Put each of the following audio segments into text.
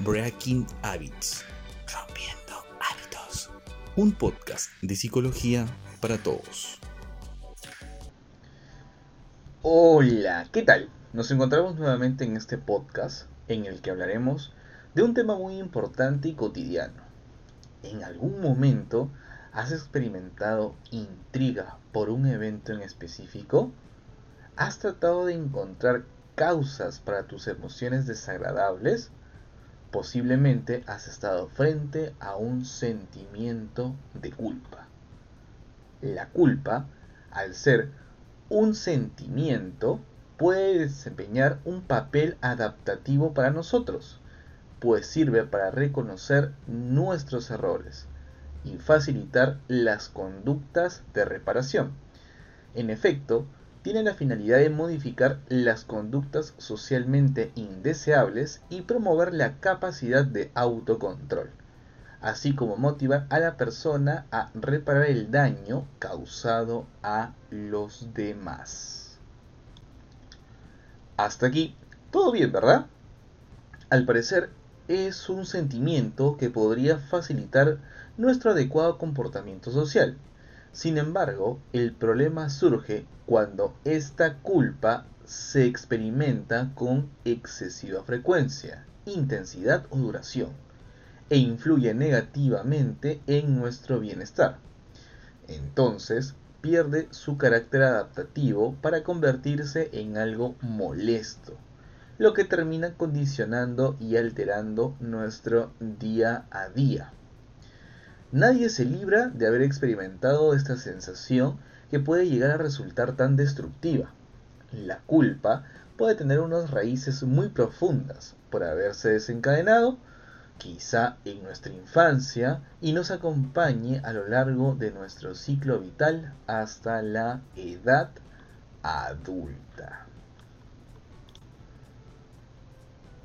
Breaking Habits. Rompiendo hábitos. Un podcast de psicología para todos. Hola, ¿qué tal? Nos encontramos nuevamente en este podcast en el que hablaremos de un tema muy importante y cotidiano. ¿En algún momento has experimentado intriga por un evento en específico? ¿Has tratado de encontrar causas para tus emociones desagradables? Posiblemente has estado frente a un sentimiento de culpa. La culpa, al ser un sentimiento, puede desempeñar un papel adaptativo para nosotros, pues sirve para reconocer nuestros errores y facilitar las conductas de reparación. En efecto, tiene la finalidad de modificar las conductas socialmente indeseables y promover la capacidad de autocontrol, así como motivar a la persona a reparar el daño causado a los demás. Hasta aquí, todo bien, ¿verdad? Al parecer, es un sentimiento que podría facilitar nuestro adecuado comportamiento social. Sin embargo, el problema surge cuando esta culpa se experimenta con excesiva frecuencia, intensidad o duración, e influye negativamente en nuestro bienestar. Entonces, pierde su carácter adaptativo para convertirse en algo molesto, lo que termina condicionando y alterando nuestro día a día. Nadie se libra de haber experimentado esta sensación que puede llegar a resultar tan destructiva. La culpa puede tener unas raíces muy profundas por haberse desencadenado, quizá en nuestra infancia, y nos acompañe a lo largo de nuestro ciclo vital hasta la edad adulta.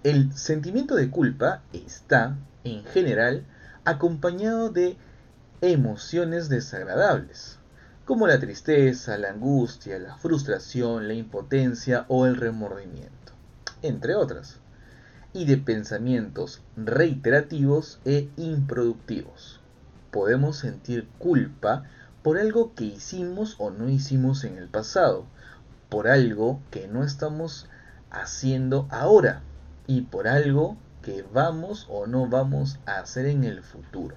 El sentimiento de culpa está, en general, acompañado de emociones desagradables, como la tristeza, la angustia, la frustración, la impotencia o el remordimiento, entre otras, y de pensamientos reiterativos e improductivos. Podemos sentir culpa por algo que hicimos o no hicimos en el pasado, por algo que no estamos haciendo ahora y por algo que vamos o no vamos a hacer en el futuro.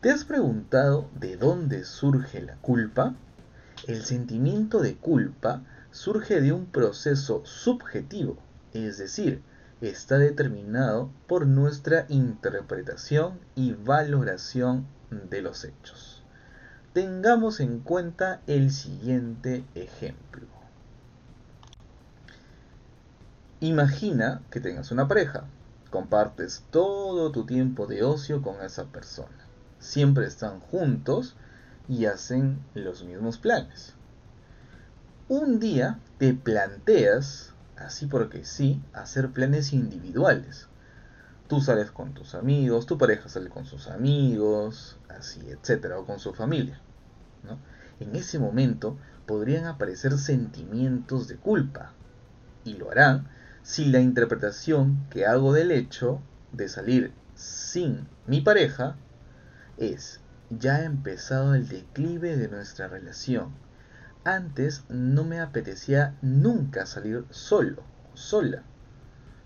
¿Te has preguntado de dónde surge la culpa? El sentimiento de culpa surge de un proceso subjetivo, es decir, está determinado por nuestra interpretación y valoración de los hechos. Tengamos en cuenta el siguiente ejemplo. Imagina que tengas una pareja, compartes todo tu tiempo de ocio con esa persona. Siempre están juntos y hacen los mismos planes. Un día te planteas, así porque sí, hacer planes individuales. Tú sales con tus amigos, tu pareja sale con sus amigos, así, etcétera, o con su familia. En ese momento podrían aparecer sentimientos de culpa, y lo harán si la interpretación que hago del hecho de salir sin mi pareja es ya ha empezado el declive de nuestra relación. Antes no me apetecía nunca salir solo, sola.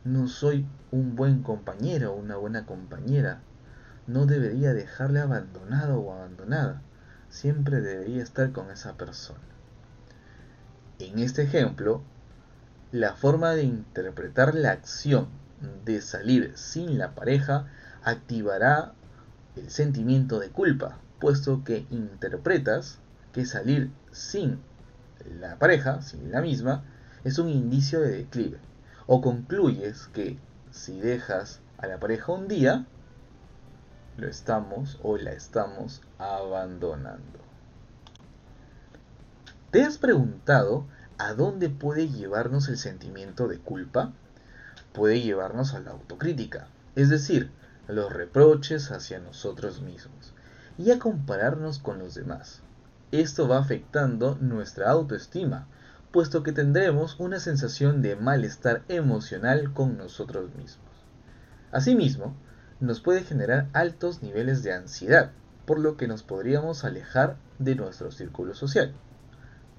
No soy un buen compañero o una buena compañera. No debería dejarle abandonado o abandonada. Siempre debería estar con esa persona. En este ejemplo, la forma de interpretar la acción de salir sin la pareja activará el sentimiento de culpa, puesto que interpretas que salir sin la pareja, sin la misma, es un indicio de declive. O concluyes que si dejas a la pareja un día, lo estamos o la estamos abandonando. ¿Te has preguntado ¿A dónde puede llevarnos el sentimiento de culpa? Puede llevarnos a la autocrítica, es decir, los reproches hacia nosotros mismos y a compararnos con los demás. Esto va afectando nuestra autoestima, puesto que tendremos una sensación de malestar emocional con nosotros mismos. Asimismo, nos puede generar altos niveles de ansiedad, por lo que nos podríamos alejar de nuestro círculo social.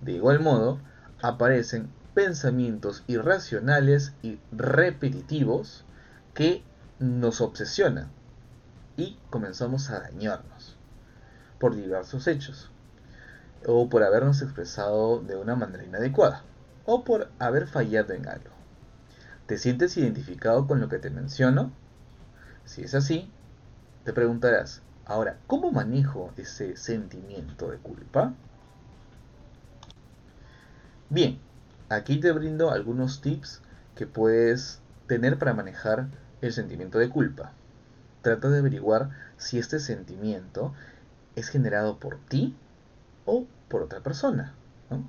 De igual modo, aparecen pensamientos irracionales y repetitivos que nos obsesionan y comenzamos a dañarnos por diversos hechos, o por habernos expresado de una manera inadecuada, o por haber fallado en algo. ¿Te sientes identificado con lo que te menciono? Si es así, te preguntarás, ahora, ¿cómo manejo ese sentimiento de culpa? Bien, aquí te brindo algunos tips que puedes tener para manejar el sentimiento de culpa. Trata de averiguar si este sentimiento es generado por ti o por otra persona.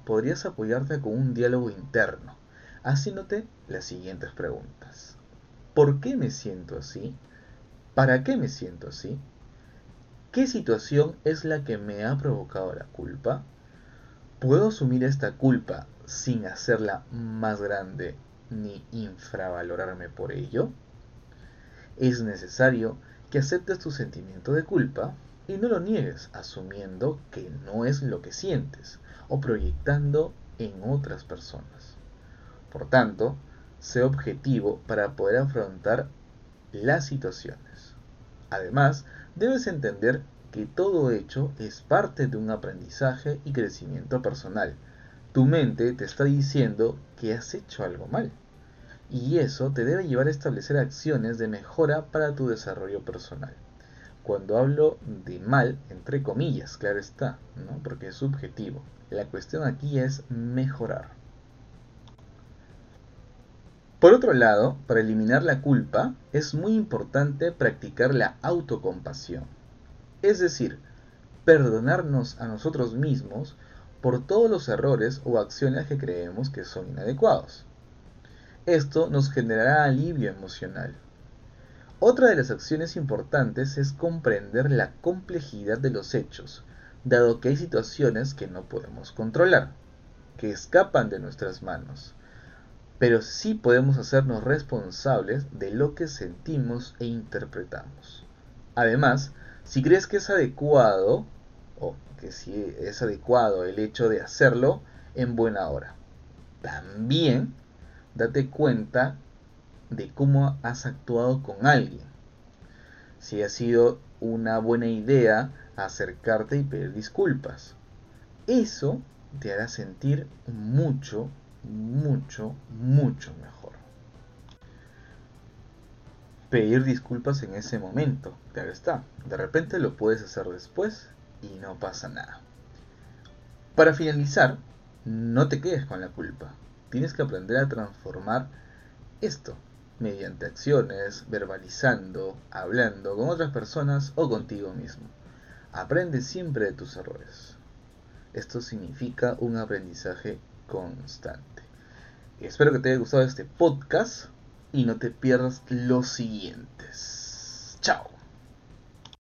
Podrías apoyarte con un diálogo interno, haciéndote las siguientes preguntas. ¿Por qué me siento así? ¿Para qué me siento así? ¿Qué situación es la que me ha provocado la culpa? ¿Puedo asumir esta culpa sin hacerla más grande ni infravalorarme por ello? Es necesario que aceptes tu sentimiento de culpa y no lo niegues asumiendo que no es lo que sientes o proyectando en otras personas. Por tanto, sé objetivo para poder afrontar las situaciones. Además, debes entender que todo hecho es parte de un aprendizaje y crecimiento personal. Tu mente te está diciendo que has hecho algo mal. Y eso te debe llevar a establecer acciones de mejora para tu desarrollo personal. Cuando hablo de mal, entre comillas, claro está, ¿no? porque es subjetivo. La cuestión aquí es mejorar. Por otro lado, para eliminar la culpa, es muy importante practicar la autocompasión. Es decir, perdonarnos a nosotros mismos por todos los errores o acciones que creemos que son inadecuados. Esto nos generará alivio emocional, otra de las acciones importantes es comprender la complejidad de los hechos, dado que hay situaciones que no podemos controlar, que escapan de nuestras manos, pero sí podemos hacernos responsables de lo que sentimos e interpretamos. Además, si crees que es adecuado, o que si es adecuado el hecho de hacerlo, en buena hora. También date cuenta de cómo has actuado con alguien. Si ha sido una buena idea acercarte y pedir disculpas. Eso te hará sentir mucho, mucho, mucho mejor. Pedir disculpas en ese momento, claro está. De repente lo puedes hacer después y no pasa nada. Para finalizar, no te quedes con la culpa. Tienes que aprender a transformar esto mediante acciones, verbalizando, hablando con otras personas o contigo mismo. Aprende siempre de tus errores. Esto significa un aprendizaje constante. Espero que te haya gustado este podcast y no te pierdas los siguientes. Chao.